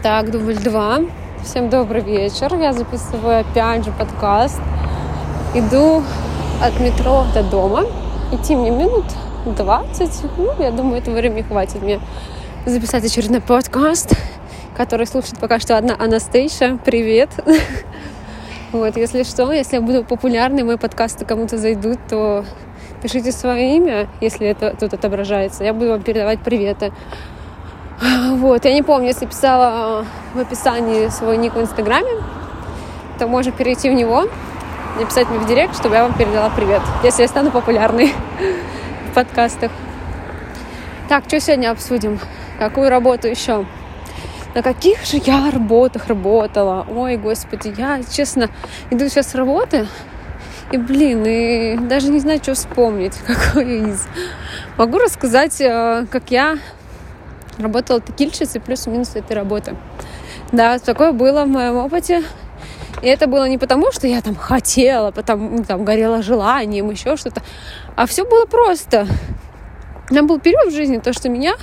Так, дубль два. Всем добрый вечер. Я записываю опять же подкаст. Иду от метро до дома. Идти мне минут 20. Ну, я думаю, этого времени хватит мне записать очередной подкаст, который слушает пока что одна Анастейша. Привет. Вот, если что, если я буду популярной, мои подкасты кому-то зайдут, то пишите свое имя, если это тут отображается. Я буду вам передавать приветы. Вот, я не помню, если писала в описании свой ник в Инстаграме, то можно перейти в него, написать мне в директ, чтобы я вам передала привет, если я стану популярной в подкастах. Так, что сегодня обсудим? Какую работу еще? На каких же я работах работала? Ой, господи, я, честно, иду сейчас с работы, и, блин, и даже не знаю, что вспомнить, какой из. Могу рассказать, э, как я работала текильщицей плюс-минус этой работы. Да, такое было в моем опыте. И это было не потому, что я там хотела, потому ну, там горела желанием, еще что-то. А все было просто. Меня был период в жизни, то, что меня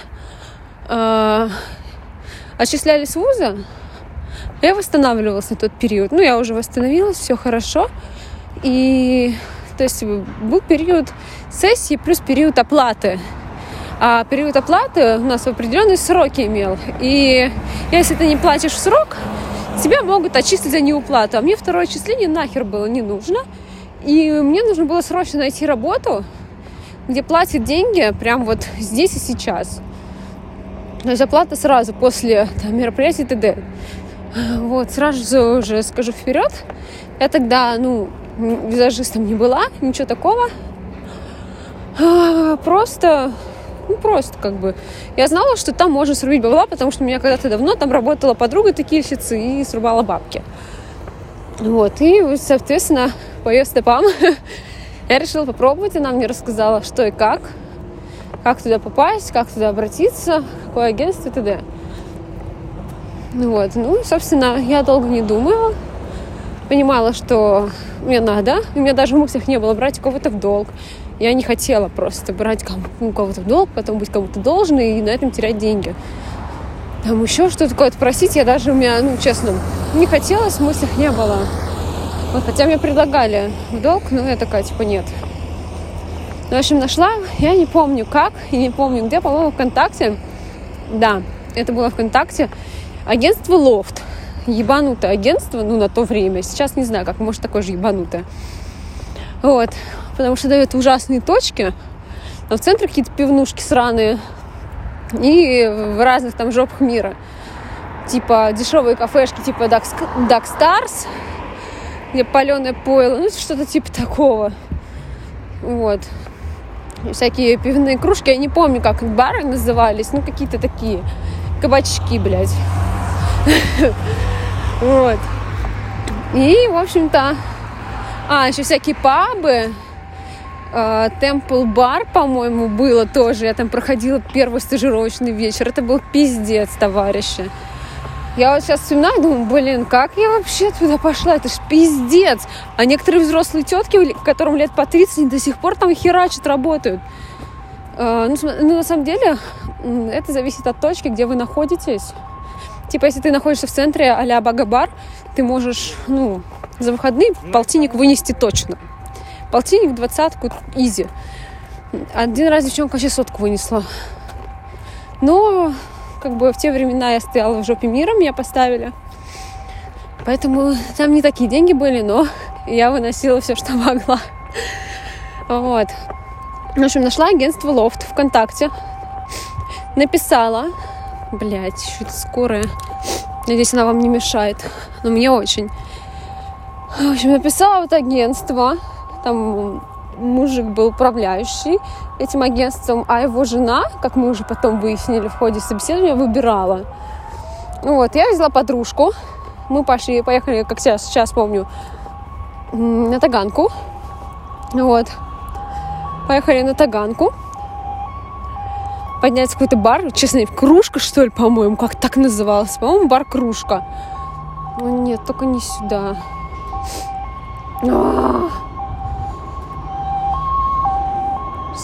э, отчисляли с вуза, я восстанавливалась на тот период. Ну, я уже восстановилась, все хорошо. И то есть был период сессии плюс период оплаты. А период оплаты у нас в определенные сроки имел. И если ты не платишь в срок, тебя могут отчислить за неуплату. А мне второе отчисление нахер было не нужно. И мне нужно было срочно найти работу, где платят деньги прям вот здесь и сейчас. То есть оплата сразу после там, мероприятий т.д. Вот, сразу же уже скажу вперед. Я тогда, ну, визажистом не была, ничего такого. А, просто ну, просто как бы. Я знала, что там можно срубить бабла, потому что у меня когда-то давно там работала подруга текильщицы и срубала бабки. Вот, и, соответственно, по ее стопам я решила попробовать. Она мне рассказала, что и как, как туда попасть, как туда обратиться, какое агентство и т.д. Вот, ну, собственно, я долго не думала, понимала, что мне надо. У меня даже в мыслях не было брать кого-то в долг. Я не хотела просто брать у кого-то в долг, потом быть кому-то должной и на этом терять деньги. Там еще что-то такое просить, я даже у меня, ну, честно, не хотела, в мыслях не было. Вот, хотя мне предлагали в долг, но я такая, типа, нет. Ну, в общем, нашла, я не помню как и не помню где, по-моему, ВКонтакте. Да, это было ВКонтакте. Агентство Лофт. Ебанутое агентство, ну, на то время. Сейчас не знаю, как, может, такое же ебанутое. Вот потому что дает ужасные точки. А в центре какие-то пивнушки сраные. И в разных там жопах мира. Типа дешевые кафешки, типа Duck Stars, где паленое пойло, ну, что-то типа такого. Вот. И всякие пивные кружки, я не помню, как бары назывались, ну, какие-то такие кабачки, блядь. Вот. И, в общем-то, а, еще всякие пабы, Темпл бар, по-моему, было тоже. Я там проходила первый стажировочный вечер. Это был пиздец, товарищи. Я вот сейчас вспоминаю, думаю, блин, как я вообще туда пошла? Это ж пиздец. А некоторые взрослые тетки, которым лет по 30, до сих пор там херачат, работают. А, ну, ну, на самом деле, это зависит от точки, где вы находитесь. Типа, если ты находишься в центре а-ля Багабар, ты можешь, ну, за выходные полтинник вынести точно. Полтинник, двадцатку, изи. Один раз девчонка вообще сотку вынесла. Но, как бы, в те времена я стояла в жопе мира, меня поставили. Поэтому там не такие деньги были, но я выносила все, что могла. Вот. В общем, нашла агентство Лофт ВКонтакте. Написала. Блять, что это скорая. Надеюсь, она вам не мешает. Но мне очень. В общем, написала вот агентство. Там мужик был управляющий этим агентством, а его жена, как мы уже потом выяснили в ходе собеседования, выбирала. Ну вот, я взяла подружку, мы пошли, поехали, как сейчас, сейчас помню, на Таганку. Вот. Поехали на Таганку. Поднять какой-то бар, честно, кружка, что ли, по-моему, как так назывался. По-моему, бар кружка. О, нет, только не сюда. А-а-а!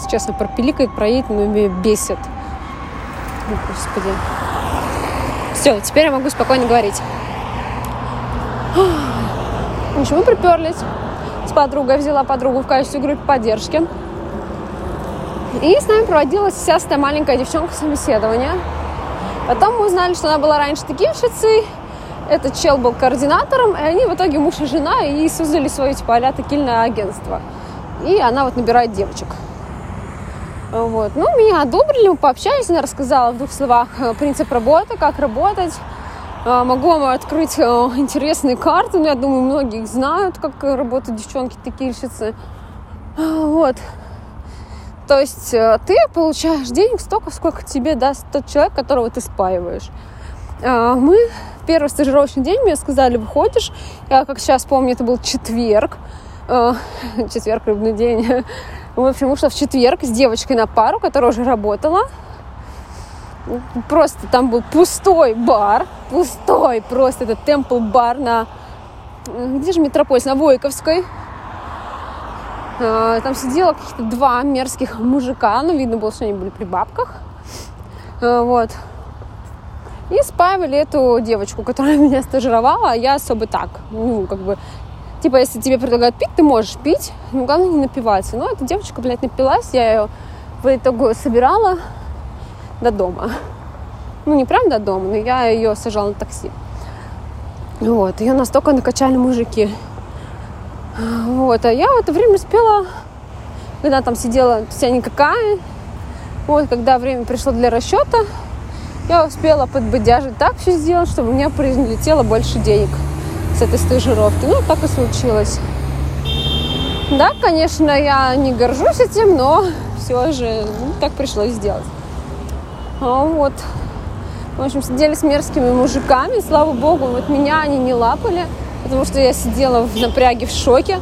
Честно, пропиликает, проедет, но меня бесит. О, Господи. Все, теперь я могу спокойно говорить. Общем, мы приперлись с подругой, взяла подругу в качестве группы поддержки. И с нами проводилась вся эта маленькая девчонка собеседования. Потом мы узнали, что она была раньше текильщицей, этот чел был координатором, и они в итоге муж и жена и создали свое типа а текильное агентство. И она вот набирает девочек. Вот. Ну, меня одобрили, мы пообщались, она рассказала в двух словах э, принцип работы, как работать. Э, могу вам открыть э, интересные карты, но я думаю, многие их знают, как работают девчонки-текильщицы. Вот. То есть ты получаешь денег столько, сколько тебе даст тот человек, которого ты спаиваешь. Мы первый стажировочный день мне сказали, выходишь. Я, как сейчас помню, это был четверг. Четверг, рыбный день. В общем, вышла в четверг с девочкой на пару, которая уже работала. Просто там был пустой бар, пустой просто этот темпл бар на... Где же Метрополис? На Войковской. А, там сидело каких-то два мерзких мужика, ну, видно было, что они были при бабках. А, вот. И спаивали эту девочку, которая меня стажировала, а я особо так, ну, как бы Типа, если тебе предлагают пить, ты можешь пить, но главное не напиваться. Но эта девочка, блядь, напилась, я ее по итогу собирала до дома. Ну, не прям до дома, но я ее сажала на такси. Вот, ее настолько накачали мужики. Вот, а я в это время успела, когда там сидела вся никакая, вот, когда время пришло для расчета, я успела подбодяжить так все сделать, чтобы у меня прилетело больше денег с этой стажировки. Ну, так и случилось. Да, конечно, я не горжусь этим, но все же ну, так пришлось сделать. А вот. В общем, сидели с мерзкими мужиками. Слава богу, вот меня они не лапали, потому что я сидела в напряге, в шоке.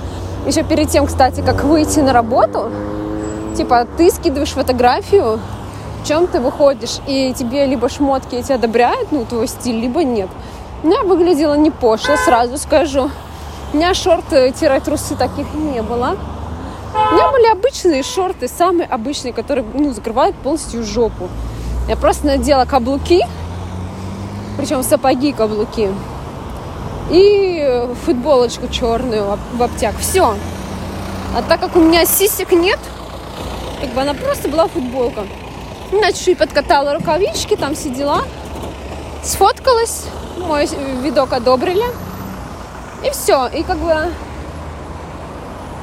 Еще перед тем, кстати, как выйти на работу, типа, ты скидываешь фотографию, в чем ты выходишь, и тебе либо шмотки эти одобряют, ну, твой стиль, либо нет. У меня выглядело не пошло, сразу скажу. У меня шорты-трусы таких не было. У меня были обычные шорты, самые обычные, которые ну, закрывают полностью жопу. Я просто надела каблуки, причем сапоги каблуки, и футболочку черную в обтяг. Все. А так как у меня сисек нет, как бы она просто была футболка. Я чуть-чуть подкатала рукавички, там все дела. Сфоткалась, мой видок одобрили. И все. И как бы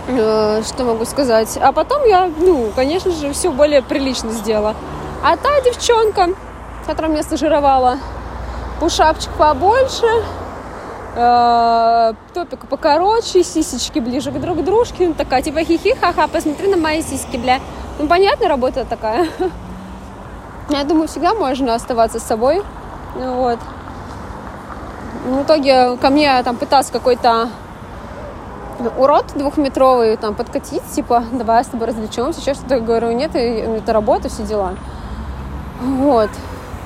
э, что могу сказать? А потом я, ну, конечно же, все более прилично сделала. А та девчонка, которая меня стажировала, пушапчик побольше, э, топик покороче, сисечки ближе к друг дружке. Ну, такая, типа, хихи, ха-ха, посмотри на мои сиськи, бля. Ну, понятно, работа такая. Я думаю, всегда можно оставаться с собой. Вот. В итоге ко мне там пытался какой-то урод двухметровый там подкатить, типа, давай с тобой развлечемся, еще что-то. Говорю, нет, это работа, все дела. Вот.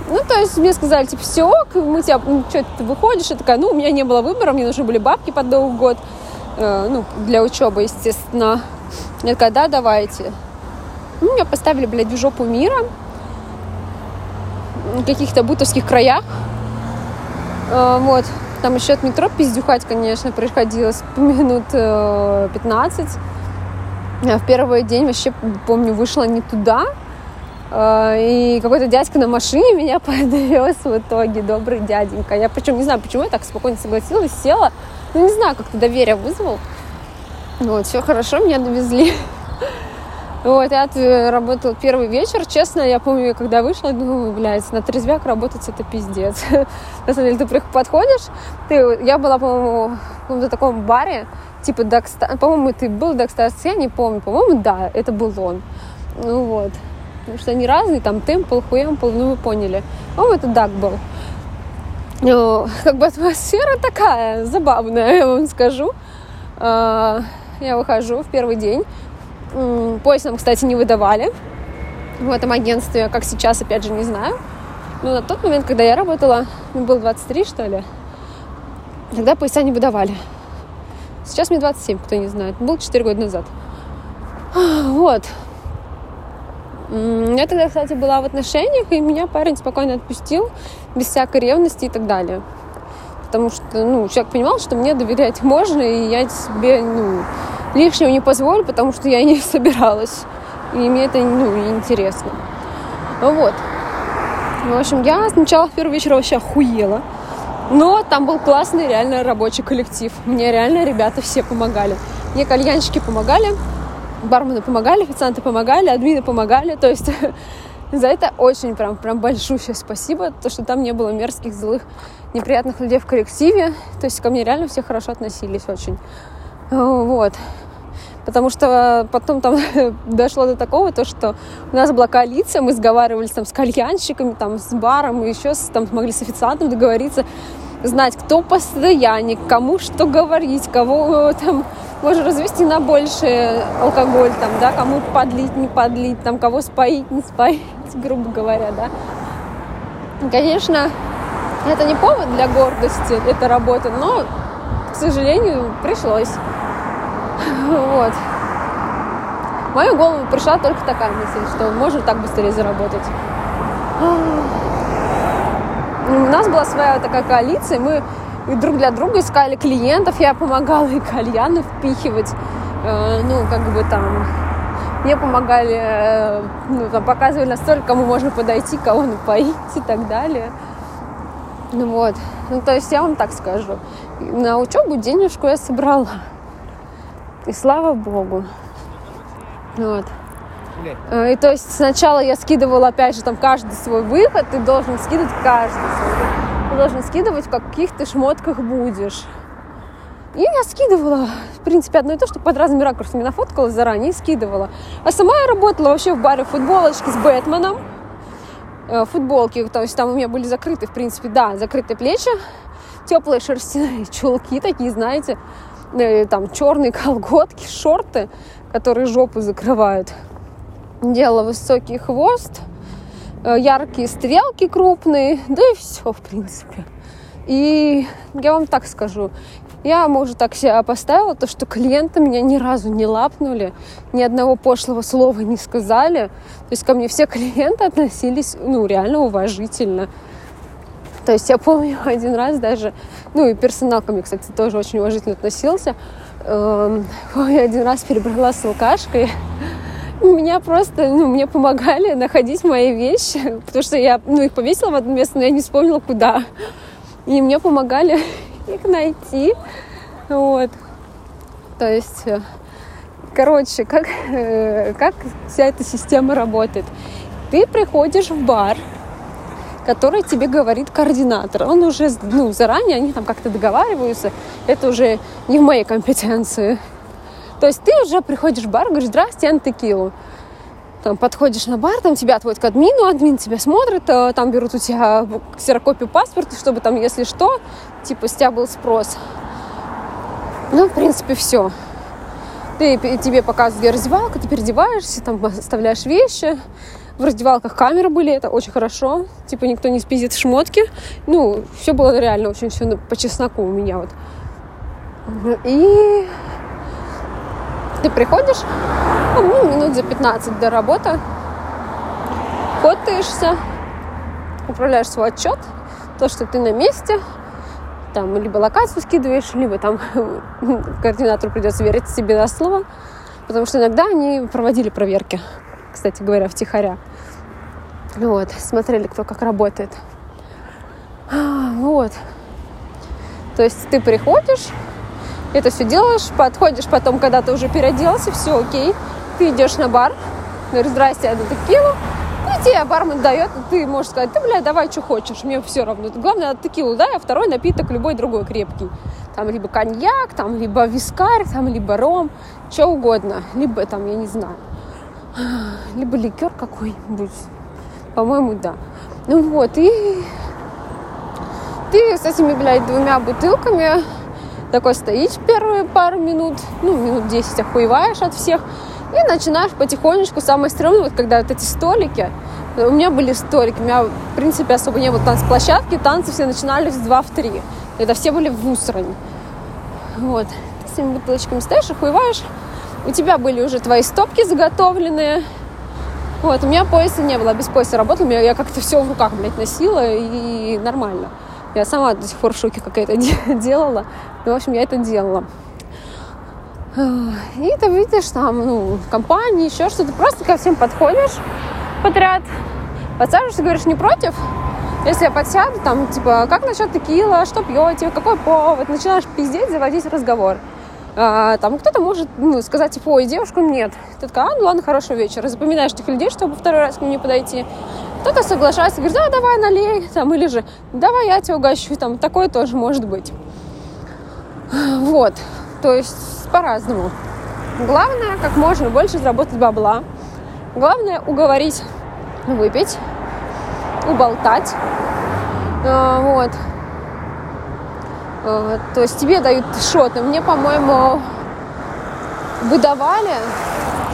Ну, то есть мне сказали, типа, все, мы тебя, ну, что ты выходишь? Я такая, ну, у меня не было выбора, мне нужны были бабки под Новый год, э, ну, для учебы, естественно. Я такая, да, давайте. Ну, меня поставили, блядь, в жопу мира, каких-то бутовских краях, Э, вот. Там еще от метро пиздюхать, конечно, приходилось минут 15. Э, Я в первый день вообще, помню, вышла не туда. Э, и какой-то дядька на машине меня подвез в итоге, добрый дяденька. Я причем не знаю, почему я так спокойно согласилась, села. Ну, не знаю, как-то доверие вызвал. Вот, все хорошо, меня довезли. Вот, я работала первый вечер. Честно, я помню, когда вышла, думаю, блядь, на трезвяк работать это пиздец. На самом деле, ты подходишь, ты, я была, по-моему, в каком-то таком баре, типа Dockstar, по-моему, ты был Dockstars, я не помню, по-моему, да, это был он. Ну вот, потому что они разные, там Темпл, Хуэмпл, ну вы поняли. По-моему, это Дак был. Ну, как бы атмосфера такая забавная, я вам скажу. А, я выхожу в первый день, Пояс нам, кстати, не выдавали в этом агентстве, как сейчас, опять же, не знаю. Но на тот момент, когда я работала, мне было 23, что ли, тогда пояса не выдавали. Сейчас мне 27, кто не знает. Был 4 года назад. Вот. Я тогда, кстати, была в отношениях, и меня парень спокойно отпустил, без всякой ревности и так далее. Потому что, ну, человек понимал, что мне доверять можно, и я себе, ну, лишнего не позволю, потому что я не собиралась. И мне это, ну, интересно. Вот. В общем, я сначала в первый вечер вообще охуела. Но там был классный реально рабочий коллектив. Мне реально ребята все помогали. Мне кальянщики помогали, бармены помогали, официанты помогали, админы помогали. То есть за это очень прям, прям большущее спасибо, то, что там не было мерзких, злых, неприятных людей в коллективе. То есть ко мне реально все хорошо относились очень. Вот. Потому что потом там дошло до такого, то, что у нас была коалиция, мы сговаривались там с кальянщиками, там, с баром, и еще там смогли с официантом договориться, знать, кто постоянник, кому что говорить, кого э, там можно развести на больше алкоголь, там, да, кому подлить, не подлить, там, кого споить, не споить, грубо говоря, да. Конечно, это не повод для гордости, эта работа, но, к сожалению, пришлось. Вот. В мою голову пришла только такая мысль, что можно так быстрее заработать. У нас была своя такая коалиция, мы друг для друга искали клиентов, я помогала и кальяны впихивать, э, ну, как бы там, мне помогали, э, ну, там, показывали настолько, кому можно подойти, кого напоить и так далее. Ну вот, ну, то есть я вам так скажу, на учебу денежку я собрала. И слава богу. Вот. Э, и то есть сначала я скидывала, опять же, там каждый свой выход, ты должен скидывать каждый свой выход. Ты должен скидывать, в каких ты шмотках будешь. И я скидывала, в принципе, одно и то, что под разными ракурсами нафоткала заранее и скидывала. А сама я работала вообще в баре футболочки с Бэтменом. Э, футболки, то есть там у меня были закрыты, в принципе, да, закрытые плечи, теплые шерстяные чулки такие, знаете, Э, там черные колготки, шорты, которые жопу закрывают. Делала высокий хвост, яркие стрелки крупные, да и все, в принципе. И я вам так скажу, я, может, так себя поставила, то, что клиенты меня ни разу не лапнули, ни одного пошлого слова не сказали. То есть ко мне все клиенты относились, ну, реально уважительно. То есть я помню один раз даже, ну и персонал ко мне, кстати, тоже очень уважительно относился. Эм, помню, один раз перебрала с алкашкой. Меня просто, ну, мне помогали находить мои вещи, потому что я, ну, их повесила в одно место, но я не вспомнила, куда. И мне помогали их найти. Вот. То есть, э, короче, как, э, как вся эта система работает. Ты приходишь в бар, который тебе говорит координатор. Он уже, ну, заранее, они там как-то договариваются. Это уже не в моей компетенции. То есть ты уже приходишь в бар, говоришь, здрасте, я. Там подходишь на бар, там тебя отводят к админу, админ тебя смотрит, э, там берут у тебя ксерокопию паспорта, чтобы там, если что, типа, с тебя был спрос. Ну, в принципе, все. Ты, тебе показывают, где раздевалка, ты переодеваешься, там оставляешь вещи, в раздевалках камеры были, это очень хорошо. Типа никто не спиздит в шмотки. Ну, все было реально очень все по чесноку у меня вот. И ты приходишь, ну, минут за 15 до работы, фотаешься, управляешь свой отчет, то, что ты на месте, там либо локацию скидываешь, либо там координатору придется верить себе на слово, потому что иногда они проводили проверки кстати говоря, втихаря. Вот, смотрели, кто как работает. А, вот. То есть ты приходишь, это все делаешь, подходишь потом, когда ты уже переоделся, все окей, ты идешь на бар, говоришь, здрасте, я текилу, и тебе бармен дает, ты можешь сказать, ты, бля, давай, что хочешь, мне все равно. Главное, текилу дай, а второй напиток любой другой крепкий. Там либо коньяк, там либо вискарь, там либо ром, что угодно. Либо там, я не знаю, либо ликер какой-нибудь. По-моему, да. Ну вот, и ты с этими, блядь, двумя бутылками такой стоишь первые пару минут, ну, минут 10 охуеваешь от всех, и начинаешь потихонечку, самое стрёмное, вот когда вот эти столики, у меня были столики, у меня, в принципе, особо не было танцплощадки, танцы все начинались в 2 в 3. Это все были в Усрань. Вот. Ты с этими бутылочками стоишь, охуеваешь, у тебя были уже твои стопки заготовленные, Вот, у меня пояса не было, без пояса работала, я как-то все в руках, блядь, носила, и нормально. Я сама до сих пор в шоке, как я это делала. Ну, в общем, я это делала. И ты видишь там, ну, компании, еще что-то. Просто ко всем подходишь подряд, подсаживаешься, говоришь, не против? Если я подсяду, там, типа, как насчет текила, что пьете, какой повод, начинаешь пиздеть, заводить разговор. А, там кто-то может ну, сказать, типа, ой, девушку нет. Ты такая, а, ну ладно, хорошего вечера. Запоминаешь этих людей, чтобы второй раз к ним не подойти. Кто-то соглашается, говорит, да, давай налей, там, или же, давай я тебя угощу, там, такое тоже может быть. Вот, то есть по-разному. Главное, как можно больше заработать бабла. Главное уговорить выпить, уболтать. А, вот. А, то есть тебе дают шоты. Мне, по-моему, выдавали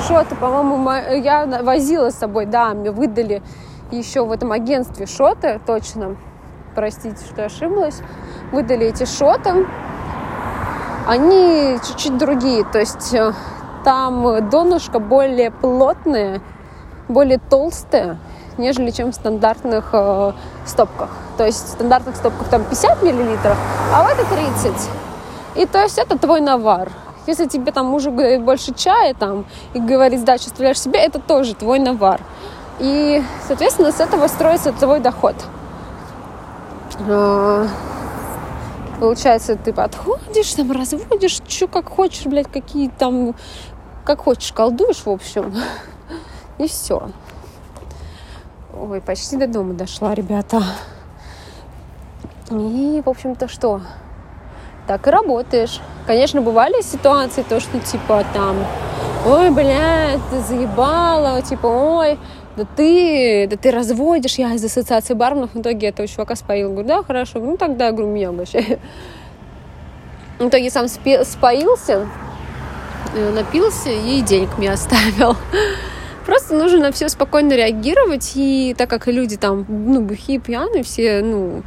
шоты, по-моему, я возила с собой, да, мне выдали еще в этом агентстве шоты, точно. Простите, что ошиблась. Выдали эти шоты. Они чуть-чуть другие, то есть э, там донышко более плотное, более толстое, нежели чем в стандартных э, стопках. То есть в стандартных стопках там 50 миллилитров, а в это 30. И то есть это твой навар. Если тебе там мужик говорит больше чая там и говорит, да, чувствуешь себе, это тоже твой навар. И, соответственно, с этого строится твой доход. А, получается, ты подходишь, там разводишь, что как хочешь, блядь, какие там, как хочешь, колдуешь, в общем. И все. Ой, почти до дома дошла, ребята. И, в общем-то, что? Так и работаешь. Конечно, бывали ситуации, то, что типа там, ой, блядь, ты заебала, типа, ой, да ты, да ты разводишь, я из ассоциации барменов, в итоге этого чувака споил. Говорю, да, хорошо, ну тогда, говорю, меня вообще. В итоге сам споился, э, напился и денег мне оставил. Просто нужно на все спокойно реагировать, и так как люди там, ну, бухие, пьяные, все, ну,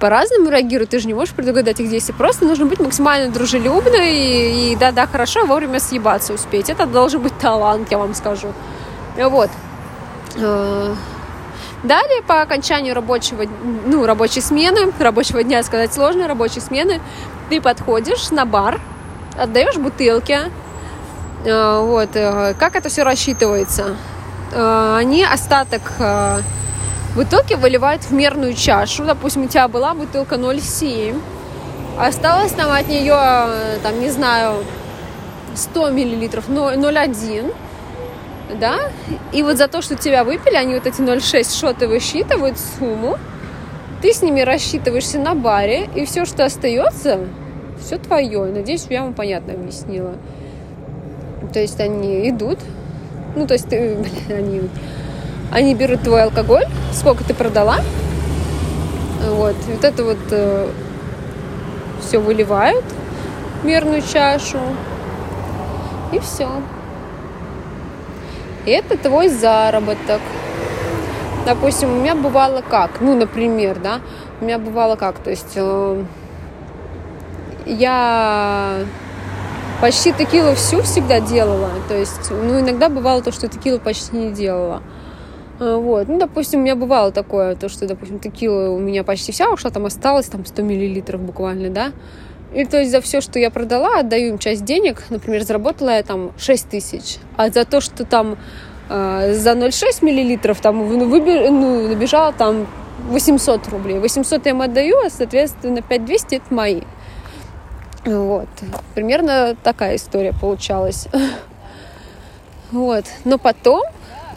по-разному реагируют, ты же не можешь предугадать их действия. Просто нужно быть максимально дружелюбной и, да-да, хорошо вовремя съебаться успеть. Это должен быть талант, я вам скажу. Вот. Э, далее, по окончанию рабочего, ну, рабочей смены, рабочего дня сказать сложно, рабочей смены, ты подходишь на бар, отдаешь бутылки, э, вот, э, как это все рассчитывается? Они остаток бутылки выливают в мерную чашу. Допустим, у тебя была бутылка 0,7, осталось там от нее, там, не знаю, 100 миллилитров, 0,1 да, и вот за то, что тебя выпили, они вот эти 0,6 шоты высчитывают сумму, ты с ними рассчитываешься на баре, и все, что остается, все твое. Надеюсь, я вам понятно объяснила. То есть они идут, ну, то есть ты, блин, они, они берут твой алкоголь, сколько ты продала, вот, вот это вот э, все выливают в мерную чашу, и все. И это твой заработок. Допустим, у меня бывало как, ну, например, да, у меня бывало как, то есть э, я почти текилу всю всегда делала, то есть, ну, иногда бывало то, что текилу почти не делала. Э, вот, ну, допустим, у меня бывало такое, то, что, допустим, текила у меня почти вся ушла, там осталось там 100 миллилитров буквально, да, и то есть за все, что я продала, отдаю им часть денег. Например, заработала я там 6 тысяч. А за то, что там э, за 0,6 миллилитров там ну, выбер, ну, набежала там 800 рублей. 800 я им отдаю, а, соответственно, 5200 это мои. Вот. Примерно такая история получалась. Вот. Но потом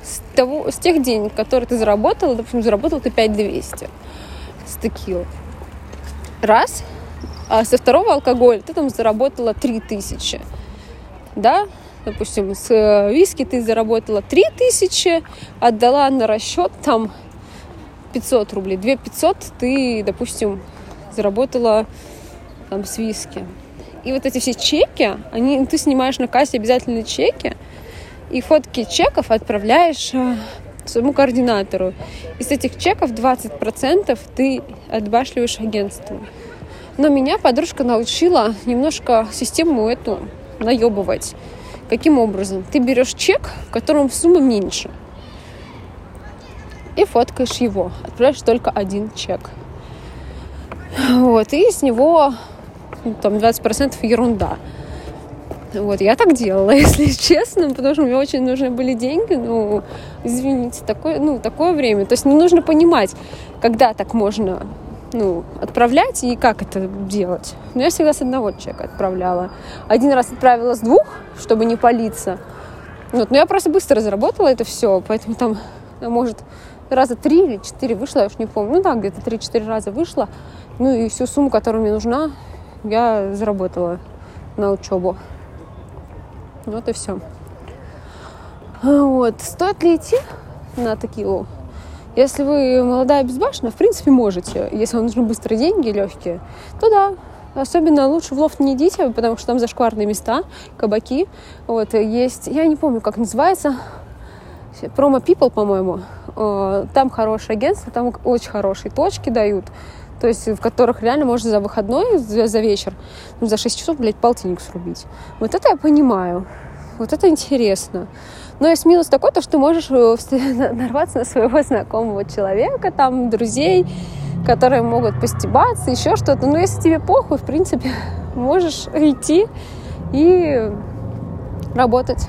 с, того, с тех денег, которые ты заработала, допустим, заработала ты 5200 с текилы. Раз – а со второго алкоголя ты там заработала 3000, да, допустим, с э, виски ты заработала 3000, отдала на расчет там 500 рублей, 2 500 ты, допустим, заработала там с виски. И вот эти все чеки, они, ты снимаешь на кассе обязательно чеки, и фотки чеков отправляешь э, своему координатору. Из этих чеков 20% ты отбашливаешь агентству. Но меня подружка научила немножко систему эту наебывать. Каким образом? Ты берешь чек, в котором сумма меньше. и фоткаешь его. Отправляешь только один чек. Вот, и с него ну, там 20% ерунда. Вот, я так делала, если честно, потому что мне очень нужны были деньги. Ну, извините, такое, ну, такое время. То есть не нужно понимать, когда так можно ну, отправлять и как это делать. Но я всегда с одного чека отправляла. Один раз отправила с двух, чтобы не палиться. Вот, но я просто быстро заработала это все, поэтому там, может, раза три или четыре вышло, я уж не помню. Ну да, где-то три-четыре раза вышло. Ну и всю сумму, которая мне нужна, я заработала на учебу. Вот и все. Вот. Стоит ли идти на текилу? Если вы молодая безбашенная, в принципе, можете. Если вам нужны быстрые деньги, легкие, то да, Особенно лучше в лофт не идите, потому что там зашкварные места, кабаки. Вот, есть, я не помню, как называется, Promo People, по-моему. Э, там хорошее агентство, там очень хорошие точки дают. То есть в которых реально можно за выходной, за, за вечер, ну, за 6 часов, блядь, полтинник срубить. Вот это я понимаю. Вот это интересно. Но есть минус такой, то, что ты можешь э, нарваться на своего знакомого человека, там, друзей, которые могут постебаться, еще что-то. Но если тебе похуй, в принципе, можешь идти и работать.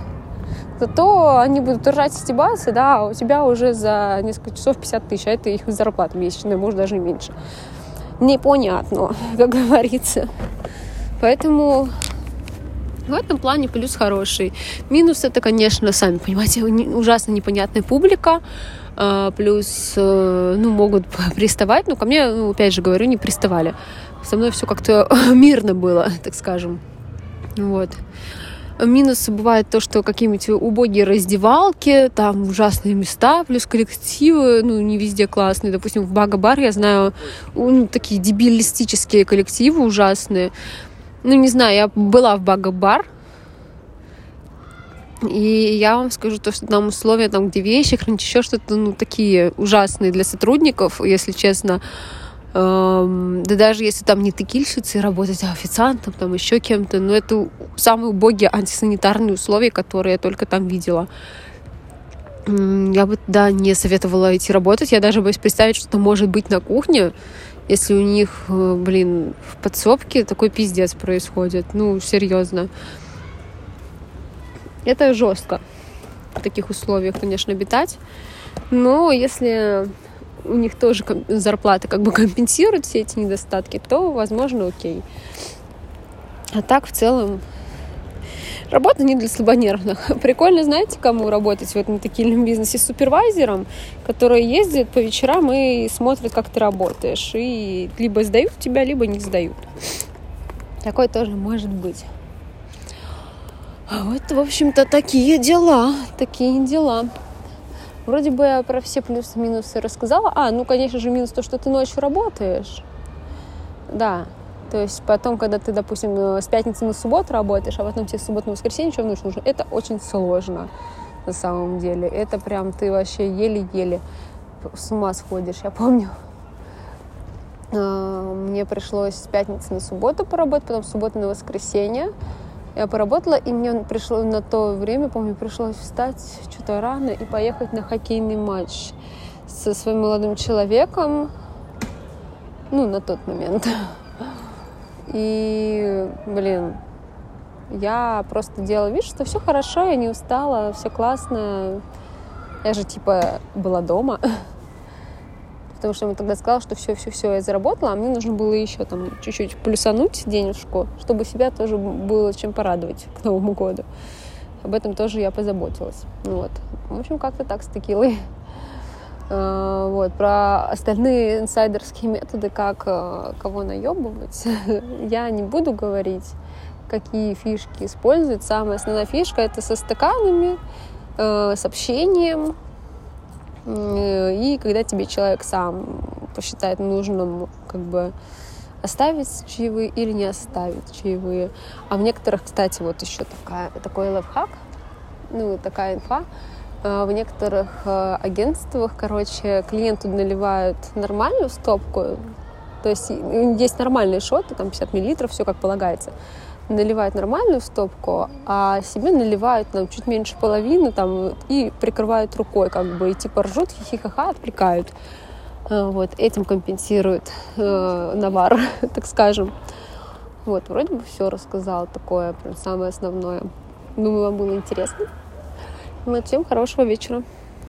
Зато они будут ржать стебаться, да, а у тебя уже за несколько часов 50 тысяч, а это их зарплата месячная, может даже меньше непонятно, как говорится. Поэтому в этом плане плюс хороший. Минус это, конечно, сами понимаете, ужасно непонятная публика. А, плюс, э, ну, могут приставать. Ну, ко мне, ну, опять же говорю, не приставали. Со мной все как-то мирно было, так скажем. Вот. Минусы бывает то, что какие-нибудь убогие раздевалки, там ужасные места, плюс коллективы, ну, не везде классные. Допустим, в Бага-бар я знаю ну, такие дебилистические коллективы ужасные. Ну, не знаю, я была в Бага-бар, и я вам скажу то, что там условия, там, где вещи хранить, еще что-то, ну, такие ужасные для сотрудников, если честно. Эм, да даже если там не текильщицей работать, а официантом, там еще кем-то, но это самые убогие антисанитарные условия, которые я только там видела. Я бы, да, не советовала идти работать. Я даже боюсь представить, что может быть на кухне, если у них, э, блин, в подсобке такой пиздец происходит. Ну, серьезно. Это жестко в таких условиях, конечно, обитать. Но если у них тоже зарплата как бы компенсирует все эти недостатки, то, возможно, окей. А так, в целом, работа не для слабонервных. Прикольно, знаете, кому работать в этом таким бизнесе? С супервайзером, который ездит по вечерам и смотрит, как ты работаешь. И либо сдают тебя, либо не сдают. Такое тоже может быть. А вот, в общем-то, такие дела. Такие дела. Вроде бы я про все плюсы-минусы рассказала. А, ну, конечно же, минус то, что ты ночью работаешь. Да. То есть потом, когда ты, допустим, э, с пятницы на субботу работаешь, а потом тебе с субботы на воскресенье еще ночь нужно, это очень сложно на самом деле. Это прям ты вообще еле-еле с ума сходишь. Я помню, э, мне пришлось с пятницы на субботу поработать, потом с на воскресенье. Я поработала, и мне пришло на то время, помню, пришлось встать что-то рано и поехать на хоккейный матч со своим молодым человеком, ну, на тот момент. И, блин, я просто делала вид, что все хорошо, я не устала, все классно. Я же, типа, была дома потому что ему тогда сказала, что все-все-все, я заработала, а мне нужно было еще там чуть-чуть плюсануть денежку, чтобы себя тоже было чем порадовать к Новому году. Об этом тоже я позаботилась. Вот. В общем, как-то так с. А, вот. Про остальные инсайдерские методы, как а, кого наебывать, я не буду говорить, какие фишки используют. Самая основная фишка — это со стаканами, э, с общением, Э, и когда тебе человек сам посчитает нужным как бы оставить чаевые или не оставить чаевые. А в некоторых, кстати, вот еще такая, такой лайфхак, ну, такая инфа, э, в некоторых э, агентствах, короче, клиенту наливают нормальную стопку, то есть есть нормальные шоты, там 50 миллилитров, все как полагается, наливают нормальную стопку, а себе наливают там чуть меньше половины там и прикрывают рукой, как бы, и типа ржут, хихихаха, отвлекают. Э, вот, этим компенсирует э, навар, так скажем. Вот, вроде бы все рассказала такое, прям самое основное. Думаю, вам было интересно. Вот, всем хорошего вечера.